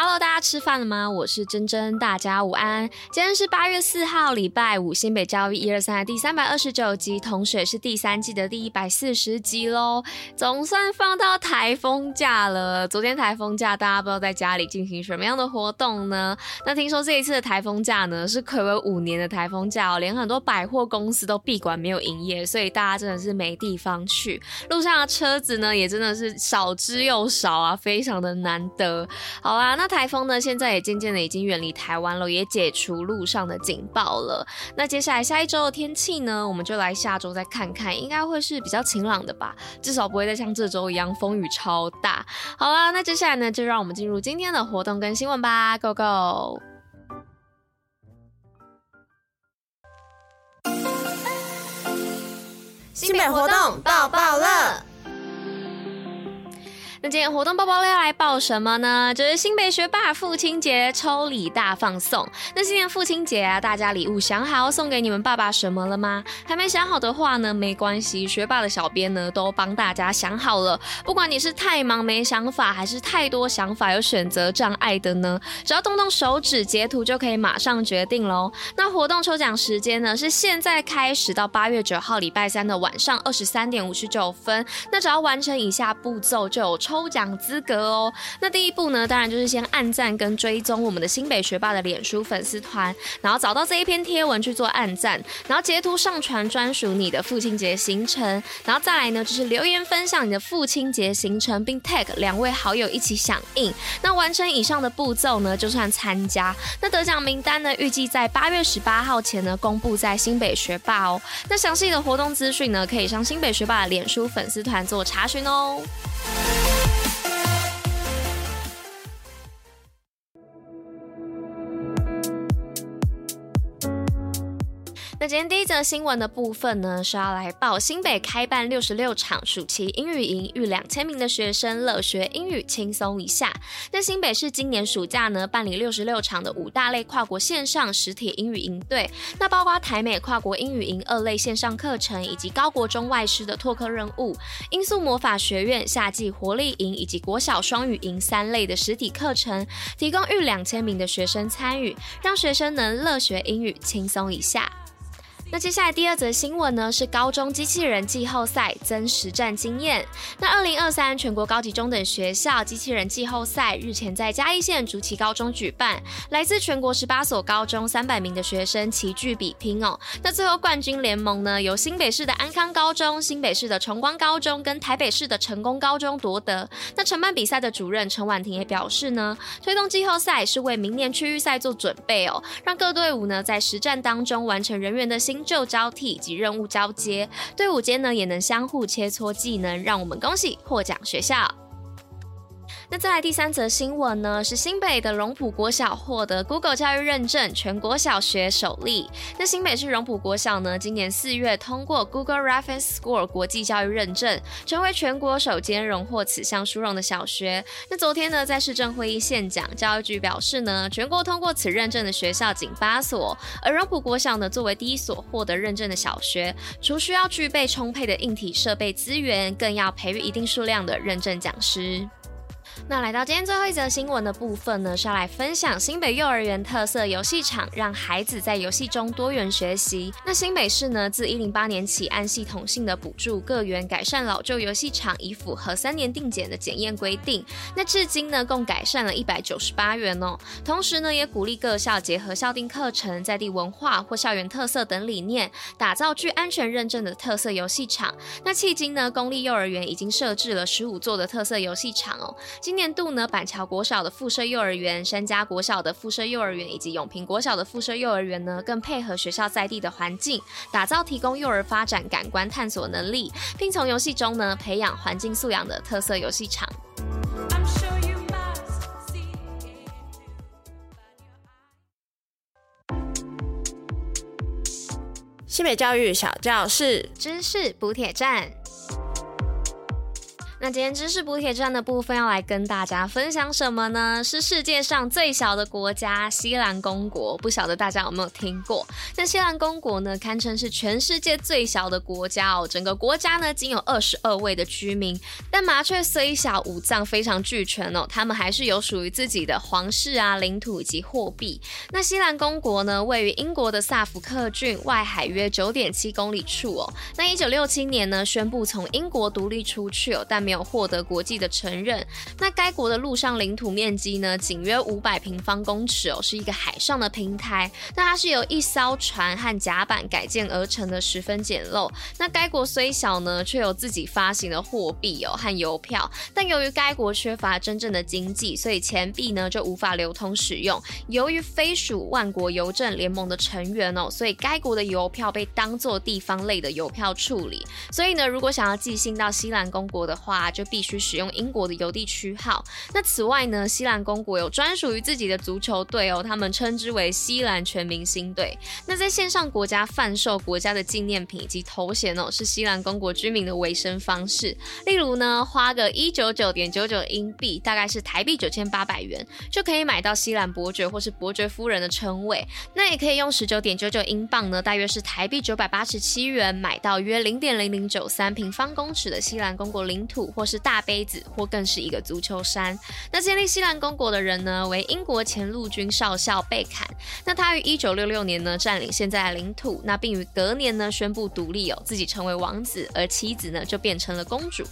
Hello，大家吃饭了吗？我是珍珍，大家午安。今天是八月四号，礼拜五，新北教育一二三的第三百二十九集，同时也是第三季的第一百四十集喽。总算放到台风假了。昨天台风假，大家不知道在家里进行什么样的活动呢？那听说这一次的台风假呢，是睽违五年的台风假哦，连很多百货公司都闭馆没有营业，所以大家真的是没地方去。路上的车子呢，也真的是少之又少啊，非常的难得。好啦，那。台风呢，现在也渐渐的已经远离台湾了，也解除路上的警报了。那接下来下一周的天气呢，我们就来下周再看看，应该会是比较晴朗的吧，至少不会再像这周一样风雨超大。好啦，那接下来呢，就让我们进入今天的活动跟新闻吧，Go Go！新北活动爆爆乐。今天活动包包要来报什么呢？就是新北学霸父亲节抽礼大放送。那今年父亲节啊，大家礼物想好送给你们爸爸什么了吗？还没想好的话呢，没关系，学霸的小编呢都帮大家想好了。不管你是太忙没想法，还是太多想法有选择障碍的呢，只要动动手指截图就可以马上决定喽。那活动抽奖时间呢是现在开始到八月九号礼拜三的晚上二十三点五十九分。那只要完成以下步骤就有抽抽奖资格哦。那第一步呢，当然就是先按赞跟追踪我们的新北学霸的脸书粉丝团，然后找到这一篇贴文去做按赞，然后截图上传专属你的父亲节行程，然后再来呢就是留言分享你的父亲节行程，并 tag 两位好友一起响应。那完成以上的步骤呢，就算参加。那得奖名单呢，预计在八月十八号前呢公布在新北学霸哦。那详细的活动资讯呢，可以上新北学霸的脸书粉丝团做查询哦。那今天第一则新闻的部分呢，是要来报新北开办六十六场暑期英语营，逾两千名的学生乐学英语，轻松一下。那新北市今年暑假呢，办理六十六场的五大类跨国线上实体英语营队，那包括台美跨国英语营二类线上课程，以及高国中外师的拓客任务，英素魔法学院夏季活力营，以及国小双语营三类的实体课程，提供逾两千名的学生参与，让学生能乐学英语，轻松一下。那接下来第二则新闻呢，是高中机器人季后赛增实战经验。那二零二三全国高级中等学校机器人季后赛日前在嘉义县竹崎高中举办，来自全国十八所高中三百名的学生齐聚比拼哦。那最后冠军联盟呢，由新北市的安康高中、新北市的崇光高中跟台北市的成功高中夺得。那承办比赛的主任陈婉婷也表示呢，推动季后赛是为明年区域赛做准备哦，让各队伍呢在实战当中完成人员的新。新旧交替及任务交接，队伍间呢也能相互切磋技能，让我们恭喜获奖学校。那再来第三则新闻呢，是新北的荣普国小获得 Google 教育认证，全国小学首例。那新北市荣普国小呢，今年四月通过 Google Reference Score 国际教育认证，成为全国首间荣获此项殊荣的小学。那昨天呢，在市政会议现讲，教育局表示呢，全国通过此认证的学校仅八所，而荣普国小呢，作为第一所获得认证的小学，除需要具备充沛的硬体设备资源，更要培育一定数量的认证讲师。那来到今天最后一则新闻的部分呢，是要来分享新北幼儿园特色游戏场，让孩子在游戏中多元学习。那新北市呢，自一零八年起按系统性的补助各园改善老旧游戏场，以符合三年定检的检验规定。那至今呢，共改善了一百九十八园哦。同时呢，也鼓励各校结合校定课程、在地文化或校园特色等理念，打造具安全认证的特色游戏场。那迄今呢，公立幼儿园已经设置了十五座的特色游戏场哦。今年度呢，板桥国小的附设幼儿园、山家国小的附设幼儿园以及永平国小的附设幼儿园呢，更配合学校在地的环境，打造提供幼儿发展感官探索能力，并从游戏中呢培养环境素养的特色游戏场。新北教育小教室，知识补铁站。那今天知识补铁站的部分要来跟大家分享什么呢？是世界上最小的国家——西兰公国。不晓得大家有没有听过？那西兰公国呢，堪称是全世界最小的国家哦。整个国家呢，仅有二十二位的居民。但麻雀虽小，五脏非常俱全哦。他们还是有属于自己的皇室啊、领土以及货币。那西兰公国呢，位于英国的萨福克郡外海约九点七公里处哦。那一九六七年呢，宣布从英国独立出去哦，但没有获得国际的承认。那该国的陆上领土面积呢，仅约五百平方公尺哦，是一个海上的平台。那它是由一艘船和甲板改建而成的，十分简陋。那该国虽小呢，却有自己发行的货币哦和邮票。但由于该国缺乏真正的经济，所以钱币呢就无法流通使用。由于非属万国邮政联盟的成员哦，所以该国的邮票被当作地方类的邮票处理。所以呢，如果想要寄信到西兰公国的话，啊就必须使用英国的邮递区号。那此外呢，西兰公国有专属于自己的足球队哦，他们称之为西兰全明星队。那在线上国家贩售国家的纪念品以及头衔哦，是西兰公国居民的维生方式。例如呢，花个一九九点九九英币，大概是台币九千八百元，就可以买到西兰伯爵或是伯爵夫人的称谓。那也可以用十九点九九英镑呢，大约是台币九百八十七元，买到约零点零零。九三平方公尺的西兰公国领土，或是大杯子，或更是一个足球山。那建立西兰公国的人呢，为英国前陆军少校贝坎。那他于一九六六年呢，占领现在的领土，那并于隔年呢，宣布独立哦，自己成为王子，而妻子呢，就变成了公主。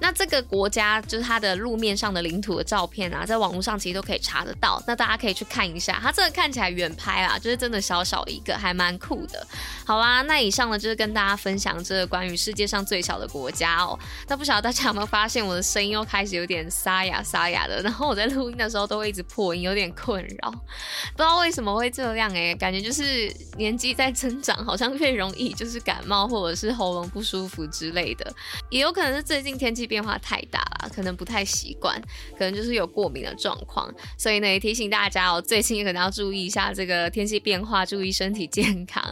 那这个国家就是它的路面上的领土的照片啊，在网络上其实都可以查得到。那大家可以去看一下，它这个看起来远拍啊，就是真的小小一个，还蛮酷的。好啦，那以上呢就是跟大家分享这个关于世界上最小的国家哦。那不晓得大家有没有发现我的声音又开始有点沙哑沙哑的，然后我在录音的时候都会一直破音，有点困扰。不知道为什么会这样哎、感觉就是年纪在增长，好像越容易就是感冒或者是喉咙不舒服之类的，也有可能是最近。天气变化太大了，可能不太习惯，可能就是有过敏的状况，所以呢也提醒大家哦，最近可能要注意一下这个天气变化，注意身体健康。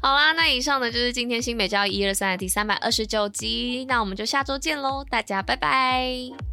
好啦，那以上呢就是今天新北教育一二三的第三百二十九集，那我们就下周见喽，大家拜拜。